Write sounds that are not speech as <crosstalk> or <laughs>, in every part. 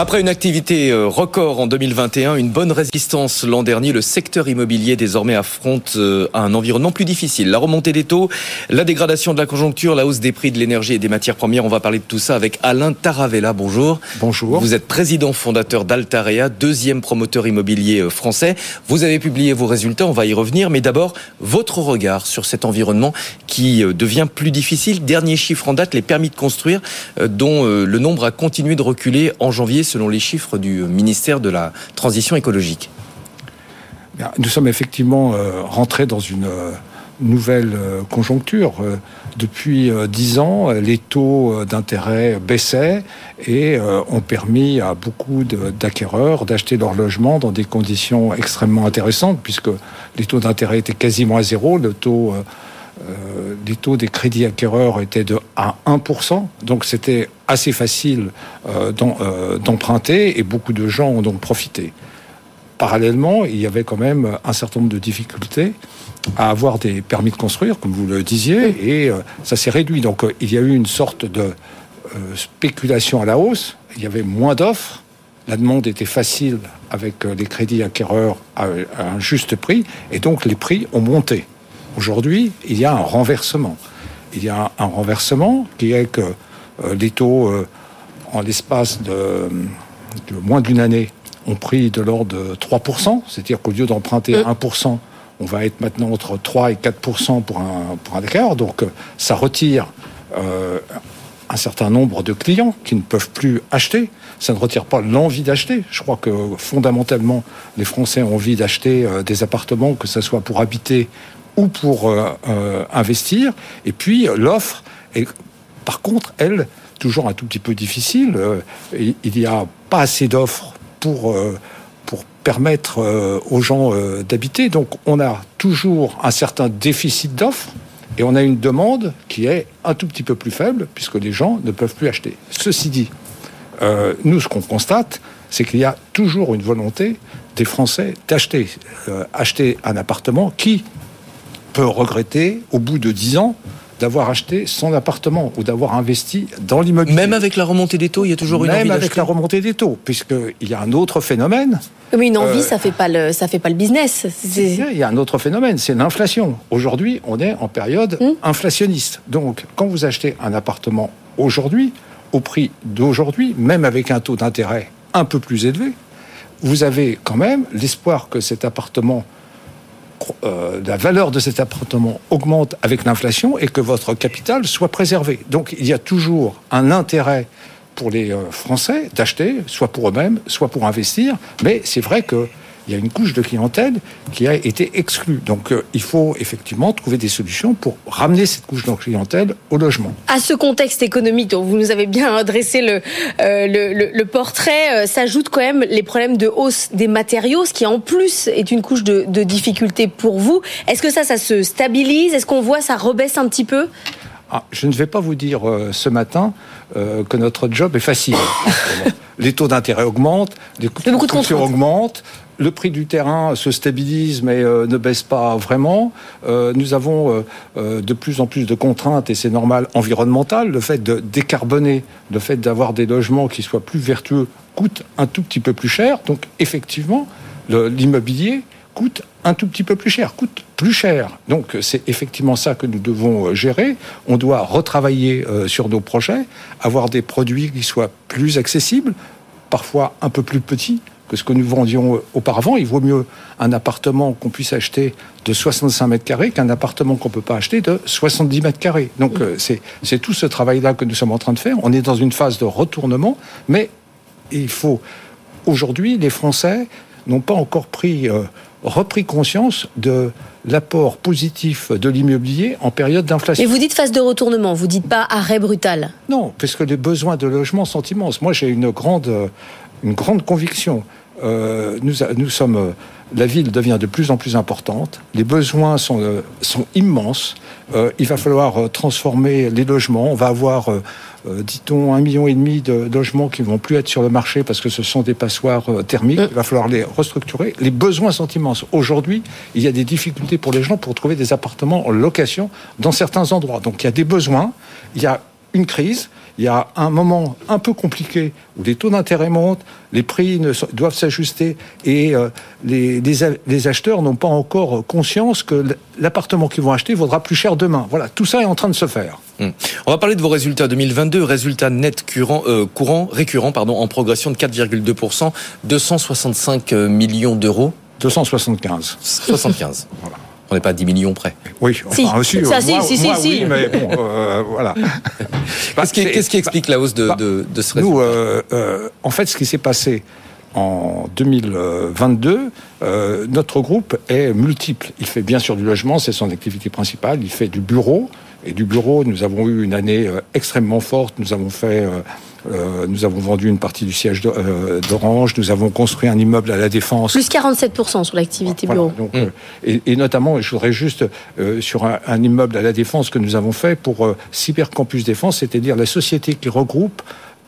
Après une activité euh, record en 2021, une bonne résistance l'an dernier, le secteur immobilier désormais affronte euh, un environnement plus difficile. La remontée des taux, la dégradation de la conjoncture, la hausse des prix de l'énergie et des matières premières. On va parler de tout ça avec Alain Taravella. Bonjour. Bonjour. Vous êtes président fondateur d'Altarea, deuxième promoteur immobilier euh, français. Vous avez publié vos résultats, on va y revenir. Mais d'abord, votre regard sur cet environnement qui devient plus difficile. Dernier chiffre en date, les permis de construire, dont le nombre a continué de reculer en janvier selon les chiffres du ministère de la Transition écologique Nous sommes effectivement euh, rentrés dans une euh, nouvelle euh, conjoncture. Depuis dix ans, les taux d'intérêt baissaient et ont permis à beaucoup d'acquéreurs d'acheter leur logement dans des conditions extrêmement intéressantes, puisque les taux d'intérêt étaient quasiment à zéro. Euh, les taux des crédits acquéreurs étaient de à 1%, donc c'était assez facile euh, euh, d'emprunter et beaucoup de gens ont donc profité. Parallèlement, il y avait quand même un certain nombre de difficultés à avoir des permis de construire, comme vous le disiez, et ça s'est réduit. Donc il y a eu une sorte de spéculation à la hausse, il y avait moins d'offres, la demande était facile avec les crédits acquéreurs à un juste prix, et donc les prix ont monté. Aujourd'hui, il y a un renversement. Il y a un, renversement qui est que euh, les taux, euh, en l'espace de, moins d'une année, ont pris de l'ordre de 3%, c'est-à-dire qu'au lieu d'emprunter 1%, euh. on va être maintenant entre 3 et 4% pour un, pour un écart. Donc ça retire un certain nombre de clients qui ne peuvent plus acheter. Ça ne retire pas l'envie d'acheter. Je crois que fondamentalement, les Français ont envie d'acheter des appartements, que ce soit pour habiter ou pour euh, euh, investir. Et puis l'offre est, par contre, elle, toujours un tout petit peu difficile. Euh, il n'y a pas assez d'offres pour pour permettre aux gens d'habiter. Donc on a toujours un certain déficit d'offres et on a une demande qui est un tout petit peu plus faible puisque les gens ne peuvent plus acheter. Ceci dit, nous ce qu'on constate, c'est qu'il y a toujours une volonté des Français d'acheter, acheter un appartement qui, peut regretter, au bout de 10 ans, d'avoir acheté son appartement ou d'avoir investi dans l'immobilier. Même avec la remontée des taux, il y a toujours une Même avec la remontée des taux, puisqu'il y a un autre phénomène. Oui, une envie, euh, ça fait pas le, ça fait pas le business. Il y a un autre phénomène, c'est l'inflation. Aujourd'hui, on est en période hmm. inflationniste. Donc, quand vous achetez un appartement aujourd'hui, au prix d'aujourd'hui, même avec un taux d'intérêt un peu plus élevé, vous avez quand même l'espoir que cet appartement euh, la valeur de cet appartement augmente avec l'inflation et que votre capital soit préservé. Donc il y a toujours un intérêt pour les euh, Français d'acheter, soit pour eux-mêmes, soit pour investir. Mais c'est vrai que il y a une couche de clientèle qui a été exclue. Donc euh, il faut effectivement trouver des solutions pour ramener cette couche de clientèle au logement. À ce contexte économique dont vous nous avez bien <laughs> dressé le, euh, le, portrait, euh, s'ajoutent quand même les problèmes de hausse des matériaux, ce qui en plus est une couche de, de difficulté pour vous. Est-ce que ça, ça se stabilise? Est-ce qu'on voit ça rebaisse un petit peu? Ah, je ne vais pas vous dire ce matin que notre job est facile. <laughs> les taux d'intérêt augmentent, les coûts de augmentent, le prix du terrain se stabilise mais euh, ne baisse pas vraiment. Euh, nous avons euh, de plus en plus de contraintes et c'est normal environnementales. Le fait de décarboner, le fait d'avoir des logements qui soient plus vertueux coûte un tout petit peu plus cher. Donc effectivement, l'immobilier coûte un tout petit peu plus cher, coûte plus cher. Donc c'est effectivement ça que nous devons gérer. On doit retravailler sur nos projets, avoir des produits qui soient plus accessibles, parfois un peu plus petits, que ce que nous vendions auparavant. Il vaut mieux un appartement qu'on puisse acheter de 65 mètres carrés qu'un appartement qu'on ne peut pas acheter de 70 mètres carrés. Donc euh, c'est tout ce travail-là que nous sommes en train de faire. On est dans une phase de retournement, mais il faut... Aujourd'hui, les Français n'ont pas encore pris... Euh, repris conscience de l'apport positif de l'immobilier en période d'inflation. Et vous dites phase de retournement, vous dites pas arrêt brutal Non, parce que les besoins de logement sont immenses. Moi, j'ai une grande, une grande conviction. Euh, nous, sommes, euh, la ville devient de plus en plus importante, les besoins sont, euh, immenses, il va falloir transformer les logements, on va avoir, dit-on, un million et demi de logements qui vont plus être sur le marché parce que ce sont des passoires thermiques, il va falloir les restructurer. Les besoins sont immenses. Aujourd'hui, il y a des difficultés pour les gens pour trouver des appartements en location dans certains endroits. Donc il y a des besoins, il y a une crise, il y a un moment un peu compliqué où les taux d'intérêt montent, les prix ne, doivent s'ajuster et euh, les, les, acheteurs n'ont pas encore conscience que l'appartement qu'ils vont acheter vaudra plus cher demain. Voilà, tout ça est en train de se faire. Hmm. On va parler de vos résultats 2022, résultats nets courants, euh, courant, récurrents pardon, en progression de 4,2%, 265 millions d'euros. 275. 75. <laughs> voilà. On n'est pas à 10 millions près. Oui, enfin, si. ça, si, si, si, oui, mais bon, euh, voilà. <laughs> Qu'est-ce qui, explique la hausse de, de, de ce Nous, euh, euh, en fait, ce qui s'est passé en 2022, euh, notre groupe est multiple. Il fait bien sûr du logement, c'est son activité principale. Il fait du bureau. Et du bureau, nous avons eu une année extrêmement forte. Nous avons fait euh, nous avons vendu une partie du siège euh, d'Orange. Nous avons construit un immeuble à la Défense. Plus 47% sur l'activité bureau. Donc, euh, et, notamment, je voudrais juste sur un, immeuble à la Défense que nous avons fait pour Cybercampus Défense, c'est-à-dire la société qui regroupe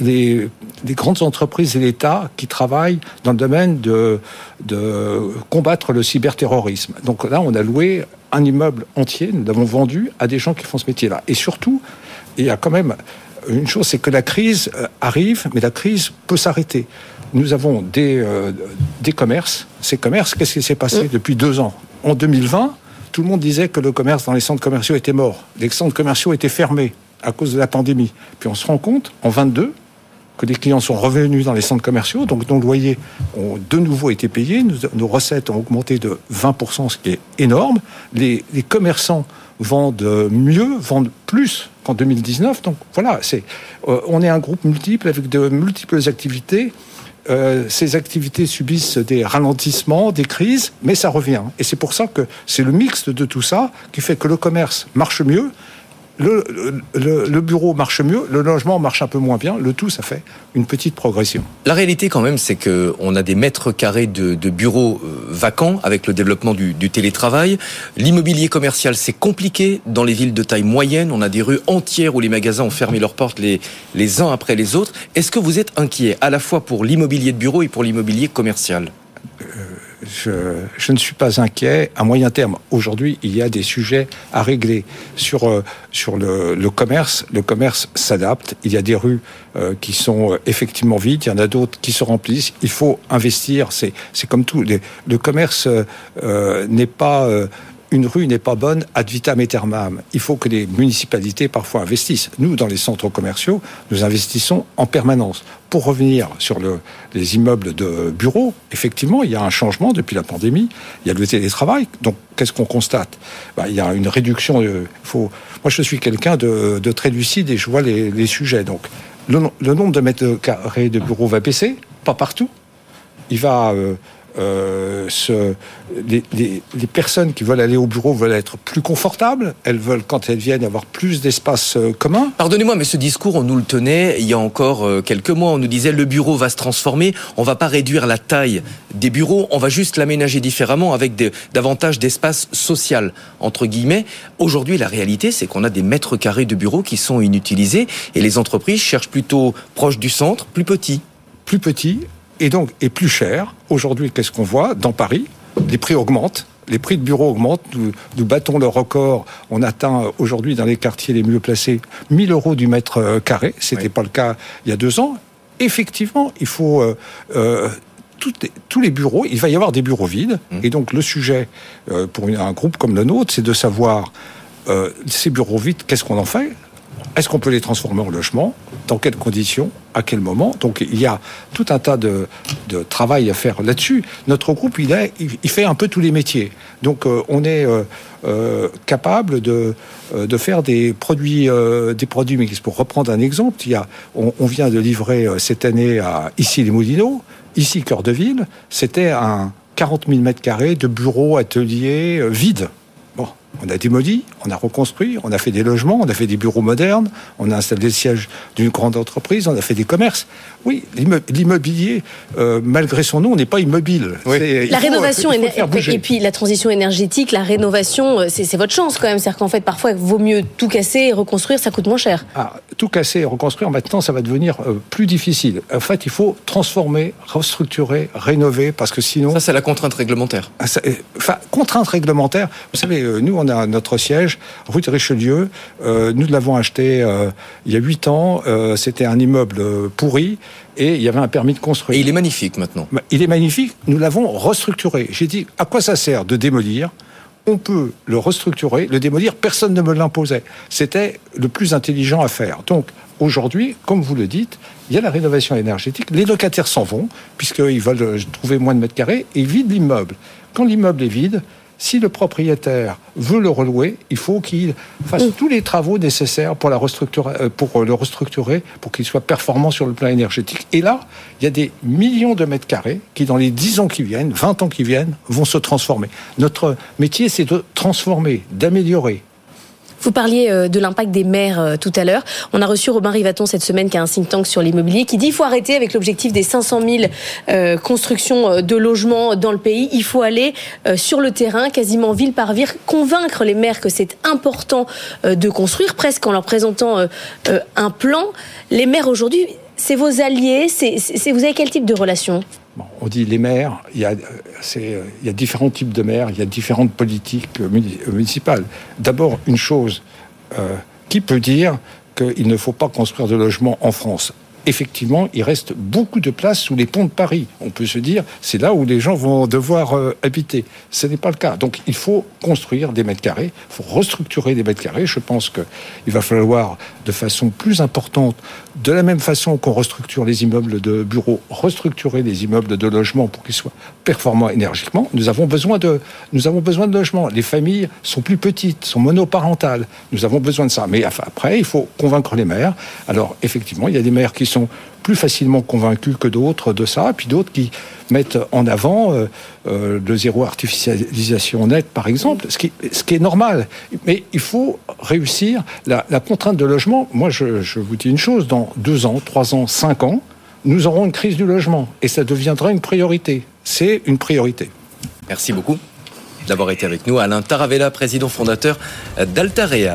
les, grandes entreprises et l'État qui travaillent dans le domaine de, de combattre le cyberterrorisme. Donc là, on a loué un immeuble entier, nous l'avons vendu à des gens qui font ce métier-là. Et surtout, il y a quand même une chose, c'est que la crise euh, arrive, mais la crise peut s'arrêter. Nous avons des, euh, des commerces. Ces commerces, qu'est-ce qui s'est passé mm. depuis deux ans? En 2020, tout le monde disait que le commerce dans les centres commerciaux était mort. Les centres commerciaux étaient fermés à cause de la pandémie. Puis on se rend compte, en 22, que les clients sont revenus dans les centres commerciaux, donc nos loyers ont de nouveau été payés, nos, recettes ont augmenté de 20%, ce qui est énorme. Les, commerçants vendent mieux, vendent plus qu'en 2019. Donc voilà, c'est, euh, on est un groupe multiple avec de multiples activités. Euh, ces activités subissent des ralentissements, des crises, mais ça revient. Et c'est pour ça que c'est le mix de tout ça qui fait que le commerce marche mieux le, bureau marche mieux, le logement marche un peu moins bien. Le tout, ça fait une petite progression. La réalité, quand même, c'est qu'on a des mètres carrés de, bureaux euh, vacants avec le développement du, télétravail. L'immobilier commercial, c'est compliqué dans les villes de taille moyenne. On a des rues entières où les magasins ont fermé leurs portes les, les uns après les autres. Est-ce que vous êtes inquiet à la fois pour l'immobilier de bureau et pour l'immobilier commercial? Euh, je, ne suis pas inquiet. À moyen terme, aujourd'hui, il y a des sujets à régler sur euh, sur le, commerce. Le commerce s'adapte. Il y a des rues euh, qui sont euh, effectivement vides. Il y en a d'autres qui se remplissent. Il faut investir. C'est c'est comme tout. le commerce n'est pas une rue n'est pas bonne ad vitam aeternam. Il faut que les municipalités parfois investissent. Nous, dans les centres commerciaux, nous investissons en permanence. Pour revenir sur le, les immeubles de bureaux, effectivement, il y a un changement depuis la pandémie. Il y a le télétravail. Donc, qu'est-ce qu'on constate? Bah, Il y a une réduction. Moi, je suis quelqu'un de, très lucide et je vois les, sujets. Donc, le, nombre de mètres carrés de bureaux va baisser, pas partout. Il va euh, euh, ce, les, les, les, personnes qui veulent aller au bureau veulent être plus confortables. Elles veulent, quand elles viennent, avoir plus d'espace euh, commun. Pardonnez-moi, mais ce discours, on nous le tenait il y a encore euh, quelques mois. On nous disait le bureau va se transformer. On va pas réduire la taille des bureaux. On va juste l'aménager différemment avec des, davantage d'espace social entre guillemets. Aujourd'hui, la réalité, c'est qu'on a des mètres carrés de bureaux qui sont inutilisés et les entreprises cherchent plutôt proche du centre, plus petit plus petit et donc est plus cher. Aujourd'hui, qu'est-ce qu'on voit Dans Paris, les prix augmentent. Les prix de bureaux augmentent, nous, battons le record. On atteint aujourd'hui dans les quartiers les mieux placés 1000 euros du mètre euh, carré. C'était n'était pas le cas il y a deux ans. Effectivement, il faut euh, euh, tous les bureaux, il va y avoir des bureaux vides. Mmh. Et donc le sujet pour un groupe comme le nôtre, c'est de savoir ces bureaux vides, qu'est-ce qu'on en fait? Est-ce qu'on peut les transformer en logement Dans quelles conditions À quel moment Donc il y a tout un tas de, travail à faire là-dessus. Notre groupe, il, fait un peu tous les métiers. Donc euh, on est euh, euh, capable de, faire des produits, des produits. Pour reprendre un exemple, on, vient de livrer cette année à ici les Moulineaux, ici cœur de ville, c'était un 40 000 mètres carrés de bureaux, ateliers vides. On a démoli, on a reconstruit, on a fait des logements, on a fait des bureaux modernes, on a installé le siège d'une grande entreprise, on a fait des commerces. Oui, l'immobilier, euh, malgré son nom, n'est pas immobile. La rénovation et puis la transition énergétique, la rénovation, euh, c'est votre chance quand même. C'est-à-dire qu'en fait, parfois, il vaut mieux tout casser et reconstruire, ça coûte moins cher. Ah, tout casser et reconstruire, maintenant, ça va devenir euh, plus difficile. En fait, il faut transformer, restructurer, rénover, parce que sinon. Ça, c'est la contrainte réglementaire. Ah, enfin, contrainte réglementaire. Vous savez, nous, on on a notre siège rue de Richelieu. Euh, nous l'avons acheté euh, il y a huit ans. Euh, C'était un immeuble pourri et il y avait un permis de construire. Et il est magnifique maintenant. Il est magnifique. Nous l'avons restructuré. J'ai dit à quoi ça sert de démolir? On peut le restructurer, le démolir, personne ne me l'imposait. C'était le plus intelligent à faire. Donc, aujourd'hui, comme vous le dites, il y a la rénovation énergétique. Les locataires s'en vont, puisqu'ils veulent trouver moins de mètres carrés, et ils vident l'immeuble. Quand l'immeuble est vide, si le propriétaire veut le relouer, il faut qu'il fasse tous les travaux nécessaires pour, la restructurer, euh, pour le restructurer, pour qu'il soit performant sur le plan énergétique. Et là, il y a des millions de mètres carrés qui, dans les 10 ans qui viennent, 20 ans qui viennent, vont se transformer. Notre métier, c'est de transformer, d'améliorer, vous parliez euh, de l'impact des maires euh, tout à l'heure. On a reçu Robin Rivaton cette semaine, qui a un think tank sur l'immobilier, qui dit qu'il faut arrêter avec l'objectif des 500 000 euh, constructions de logements dans le pays. Il faut aller sur le terrain, quasiment ville par ville, convaincre les maires que c'est important de construire, presque en leur présentant un plan. Les maires aujourd'hui, c'est vos alliés. C'est vous avez quel type de relation? On dit les maires, il y, a, différents types de maires, il y a différentes politiques municipales. D'abord, une chose, euh, qui peut dire qu'il ne faut pas construire de logements en France? Effectivement, il reste beaucoup de place sous les ponts de Paris. On peut se dire, c'est là où les gens vont devoir euh, habiter. Ce n'est pas le cas. Donc, il faut construire des mètres carrés, il faut restructurer des mètres carrés. Je pense qu'il va falloir, de façon plus importante, de la même façon qu'on restructure les immeubles de bureaux, restructurer les immeubles de logement pour qu'ils soient performants énergiquement. Nous avons besoin de, nous avons besoin de logements. Les familles sont plus petites, sont monoparentales. Nous avons besoin de ça. Mais après, il faut convaincre les maires. Alors, effectivement, il y a des maires qui sont plus facilement convaincus que d'autres de ça, puis d'autres qui mettent en avant euh, euh, le zéro artificialisation net, par exemple, ce qui, ce qui est normal. Mais il faut réussir la, contrainte de logement. Moi, je, je, vous dis une chose, dans deux ans, trois ans, cinq ans, nous aurons une crise du logement, et ça deviendra une priorité. C'est une priorité. Merci beaucoup d'avoir été avec nous. Alain Taravella, président fondateur d'Altarea.